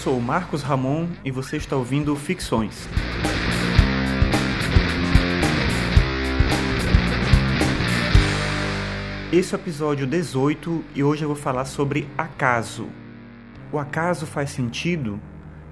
sou Marcos Ramon e você está ouvindo Ficções. Esse é o episódio 18 e hoje eu vou falar sobre acaso. O acaso faz sentido?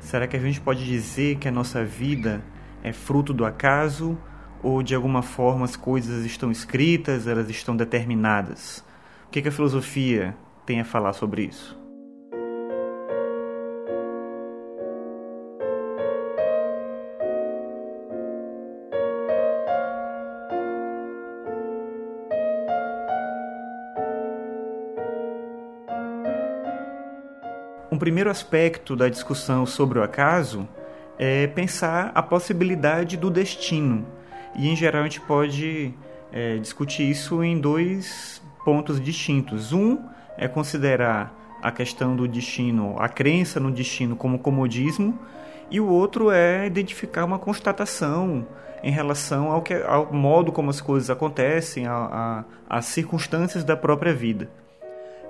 Será que a gente pode dizer que a nossa vida é fruto do acaso ou de alguma forma as coisas estão escritas, elas estão determinadas? O que, a filosofia tem a falar sobre isso? Um primeiro aspecto da discussão sobre o acaso é pensar a possibilidade do destino. E, em geral, a gente pode é, discutir isso em dois pontos distintos. Um é considerar a questão do destino, a crença no destino como comodismo, e o outro é identificar uma constatação em relação ao, que, ao modo como as coisas acontecem, às circunstâncias da própria vida.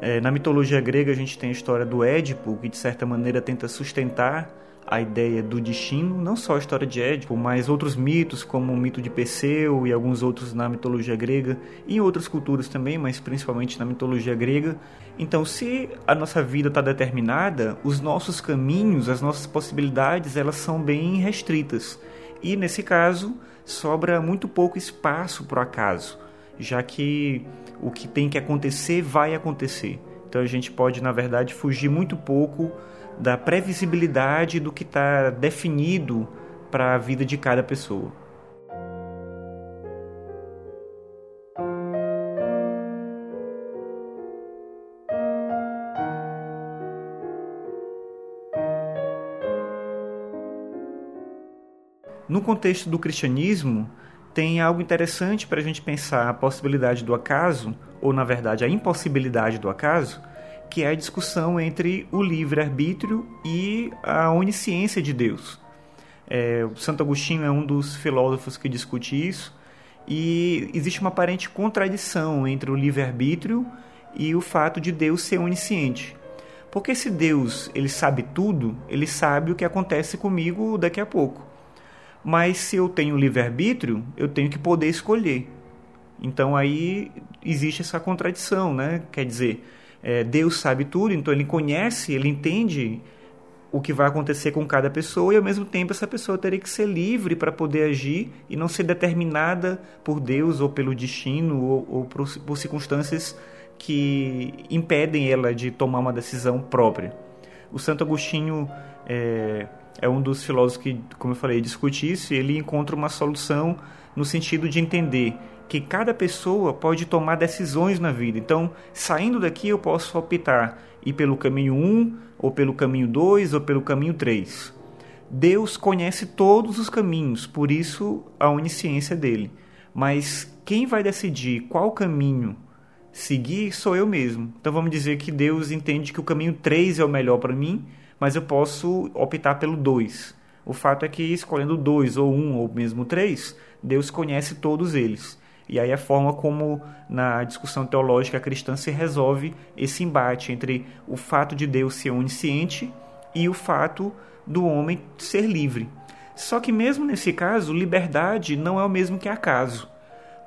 É, na mitologia grega, a gente tem a história do Édipo, que de certa maneira tenta sustentar a ideia do destino, não só a história de Édipo, mas outros mitos, como o mito de Perseu e alguns outros na mitologia grega, e em outras culturas também, mas principalmente na mitologia grega. Então, se a nossa vida está determinada, os nossos caminhos, as nossas possibilidades, elas são bem restritas. E nesse caso, sobra muito pouco espaço para o acaso, já que o que tem que acontecer vai acontecer. Então a gente pode, na verdade, fugir muito pouco da previsibilidade do que está definido para a vida de cada pessoa. No contexto do cristianismo, tem algo interessante para a gente pensar a possibilidade do acaso, ou na verdade a impossibilidade do acaso, que é a discussão entre o livre-arbítrio e a onisciência de Deus. É, Santo Agostinho é um dos filósofos que discute isso, e existe uma aparente contradição entre o livre-arbítrio e o fato de Deus ser onisciente. Porque se Deus ele sabe tudo, ele sabe o que acontece comigo daqui a pouco. Mas se eu tenho livre-arbítrio, eu tenho que poder escolher. Então aí existe essa contradição, né? Quer dizer, é, Deus sabe tudo, então ele conhece, ele entende o que vai acontecer com cada pessoa e ao mesmo tempo essa pessoa teria que ser livre para poder agir e não ser determinada por Deus ou pelo destino ou, ou por, por circunstâncias que impedem ela de tomar uma decisão própria. O Santo Agostinho é, é um dos filósofos que, como eu falei, discute isso e ele encontra uma solução no sentido de entender que cada pessoa pode tomar decisões na vida. Então, saindo daqui, eu posso optar ir pelo caminho 1, ou pelo caminho 2, ou pelo caminho 3. Deus conhece todos os caminhos, por isso a onisciência dele. Mas quem vai decidir qual caminho seguir sou eu mesmo. Então vamos dizer que Deus entende que o caminho 3 é o melhor para mim mas eu posso optar pelo 2. O fato é que escolhendo 2 ou 1 um, ou mesmo 3, Deus conhece todos eles. E aí a forma como na discussão teológica cristã se resolve esse embate entre o fato de Deus ser onisciente e o fato do homem ser livre. Só que mesmo nesse caso, liberdade não é o mesmo que acaso.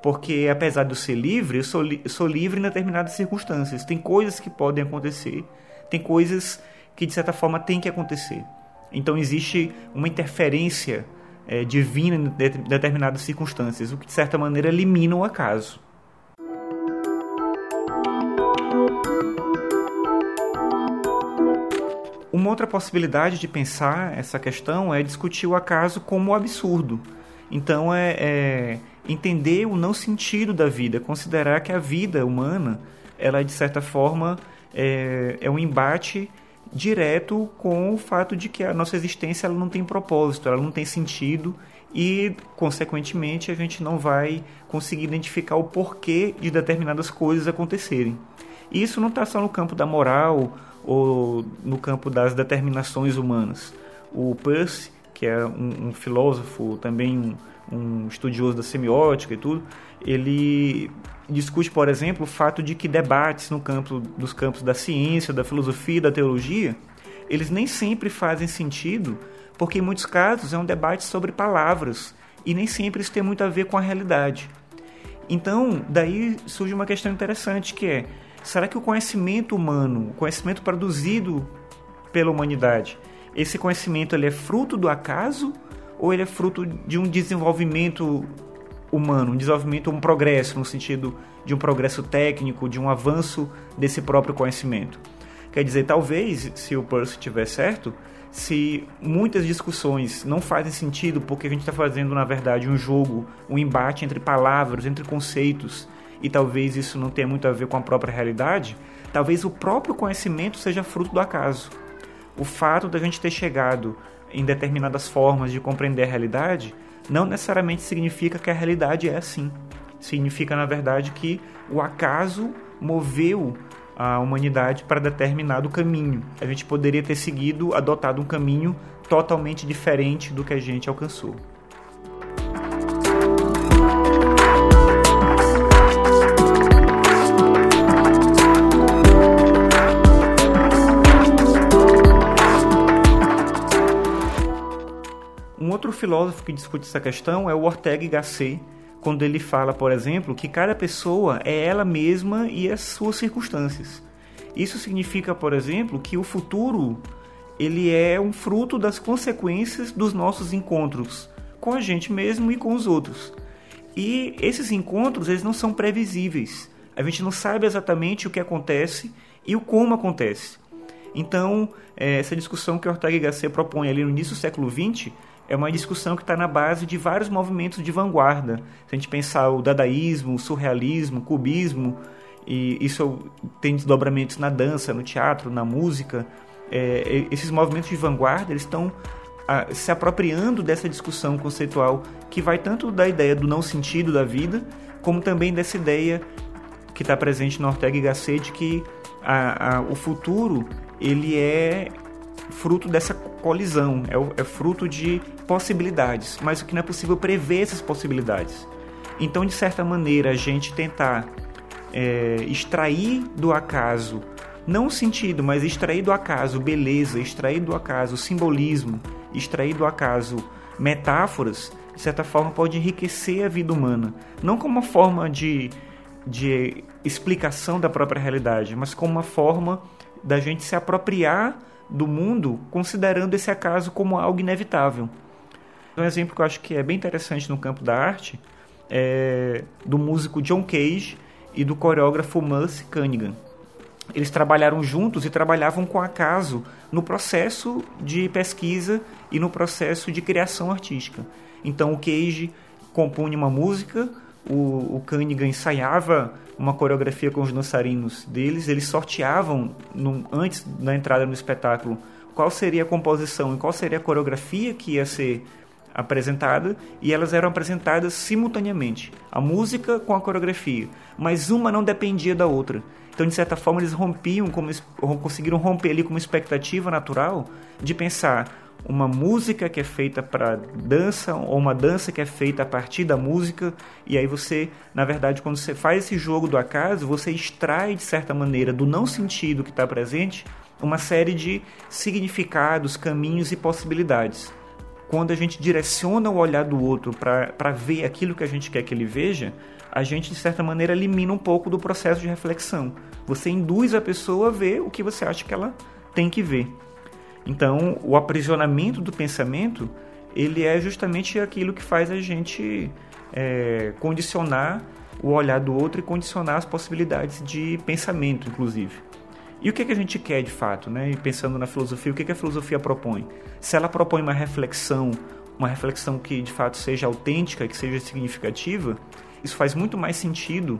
Porque apesar de eu ser livre, eu sou, li sou livre em determinadas circunstâncias. Tem coisas que podem acontecer, tem coisas que de certa forma tem que acontecer. Então existe uma interferência é, divina em determinadas circunstâncias, o que de certa maneira elimina o acaso. Uma outra possibilidade de pensar essa questão é discutir o acaso como absurdo. Então é, é entender o não sentido da vida, considerar que a vida humana, ela de certa forma é, é um embate direto com o fato de que a nossa existência ela não tem propósito, ela não tem sentido e, consequentemente, a gente não vai conseguir identificar o porquê de determinadas coisas acontecerem. E isso não está só no campo da moral ou no campo das determinações humanas. O Peirce, que é um, um filósofo, também um, um estudioso da semiótica e tudo, ele discute, por exemplo, o fato de que debates no campo dos campos da ciência, da filosofia da teologia, eles nem sempre fazem sentido, porque em muitos casos é um debate sobre palavras e nem sempre isso tem muito a ver com a realidade. Então, daí surge uma questão interessante que é: será que o conhecimento humano, o conhecimento produzido pela humanidade, esse conhecimento ele é fruto do acaso ou ele é fruto de um desenvolvimento humano, um desenvolvimento, um progresso no sentido de um progresso técnico, de um avanço desse próprio conhecimento? Quer dizer, talvez, se o Percy estiver certo, se muitas discussões não fazem sentido porque a gente está fazendo, na verdade, um jogo, um embate entre palavras, entre conceitos, e talvez isso não tenha muito a ver com a própria realidade, talvez o próprio conhecimento seja fruto do acaso. O fato da gente ter chegado em determinadas formas de compreender a realidade não necessariamente significa que a realidade é assim. Significa, na verdade, que o acaso moveu a humanidade para determinado caminho. A gente poderia ter seguido, adotado um caminho totalmente diferente do que a gente alcançou. Um outro filósofo que discute essa questão é o Ortega Gasset, quando ele fala, por exemplo, que cada pessoa é ela mesma e as suas circunstâncias. Isso significa, por exemplo, que o futuro ele é um fruto das consequências dos nossos encontros com a gente mesmo e com os outros. E esses encontros eles não são previsíveis. A gente não sabe exatamente o que acontece e o como acontece. Então, eh, essa discussão que Ortega y Gasset propõe ali no início do século XX é uma discussão que está na base de vários movimentos de vanguarda. Se a gente pensar o dadaísmo, o surrealismo, o cubismo, e isso tem desdobramentos na dança, no teatro, na música. É, esses movimentos de vanguarda eles estão se apropriando dessa discussão conceitual que vai tanto da ideia do não sentido da vida, como também dessa ideia que está presente no Ortega y Gasset de que a, a, o futuro ele é fruto dessa colisão, é, é fruto de possibilidades, mas o que não é possível prever essas possibilidades. Então, de certa maneira, a gente tentar é, extrair do acaso, não o sentido, mas extrair do acaso beleza, extrair do acaso simbolismo, extrair do acaso metáforas, de certa forma pode enriquecer a vida humana. Não como uma forma de, de explicação da própria realidade, mas como uma forma da gente se apropriar do mundo considerando esse acaso como algo inevitável. Um exemplo que eu acho que é bem interessante no campo da arte é do músico John Cage e do coreógrafo Merce Cunningham. Eles trabalharam juntos e trabalhavam com acaso no processo de pesquisa e no processo de criação artística. Então o Cage compunha uma música, o, o ensaiava uma coreografia com os dançarinos deles, eles sorteavam antes da entrada no espetáculo qual seria a composição e qual seria a coreografia que ia ser apresentada e elas eram apresentadas simultaneamente, a música com a coreografia, mas uma não dependia da outra. Então, de certa forma, eles rompiam, como, conseguiram romper ali com uma expectativa natural de pensar uma música que é feita para dança ou uma dança que é feita a partir da música e aí você, na verdade, quando você faz esse jogo do acaso, você extrai de certa maneira do não sentido que está presente uma série de significados, caminhos e possibilidades quando a gente direciona o olhar do outro para ver aquilo que a gente quer que ele veja, a gente, de certa maneira, elimina um pouco do processo de reflexão. Você induz a pessoa a ver o que você acha que ela tem que ver. Então, o aprisionamento do pensamento, ele é justamente aquilo que faz a gente é, condicionar o olhar do outro e condicionar as possibilidades de pensamento, inclusive. E o que, é que a gente quer de fato, né? E pensando na filosofia, o que, é que a filosofia propõe? Se ela propõe uma reflexão, uma reflexão que de fato seja autêntica, que seja significativa, isso faz muito mais sentido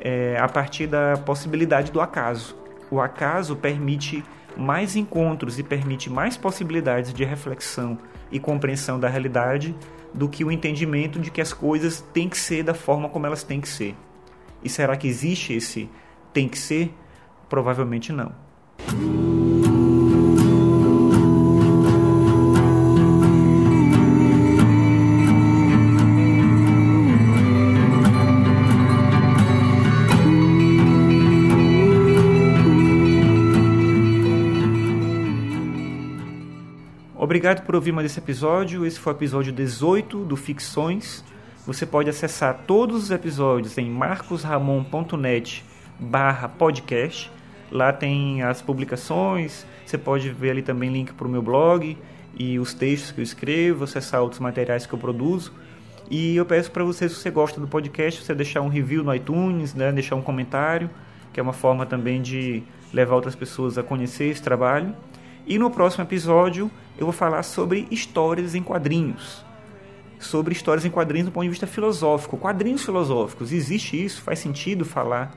é, a partir da possibilidade do acaso. O acaso permite mais encontros e permite mais possibilidades de reflexão e compreensão da realidade do que o entendimento de que as coisas têm que ser da forma como elas têm que ser. E será que existe esse tem que ser? Provavelmente não. Obrigado por ouvir mais esse episódio. Esse foi o episódio 18 do Ficções. Você pode acessar todos os episódios em marcosramon.net barra podcast. Lá tem as publicações, você pode ver ali também link para o meu blog e os textos que eu escrevo, acessar outros materiais que eu produzo. E eu peço para você, se você gosta do podcast, você deixar um review no iTunes, né, deixar um comentário, que é uma forma também de levar outras pessoas a conhecer esse trabalho. E no próximo episódio eu vou falar sobre histórias em quadrinhos. Sobre histórias em quadrinhos do ponto de vista filosófico. Quadrinhos filosóficos, existe isso? Faz sentido falar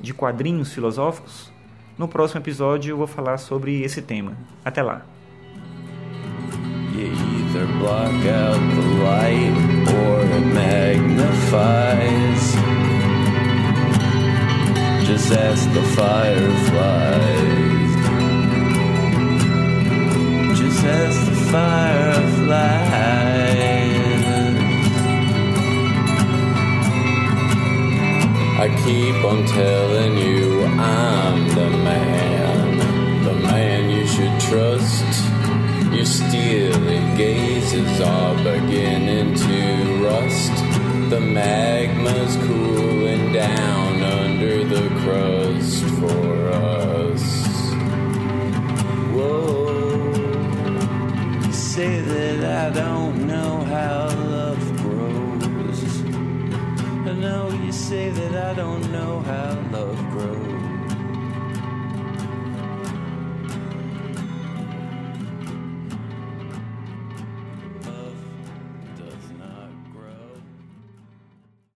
de quadrinhos filosóficos? No próximo episódio eu vou falar sobre esse tema. Até lá! Just ask the fireflies. Ask the fireflies. I keep on telling you I'm the man, the man you should trust. Your steely gazes are beginning to rust. The magma's cooling down under the crust for us. Say that I don't know how love grows. I know you say that I don't know how love grows.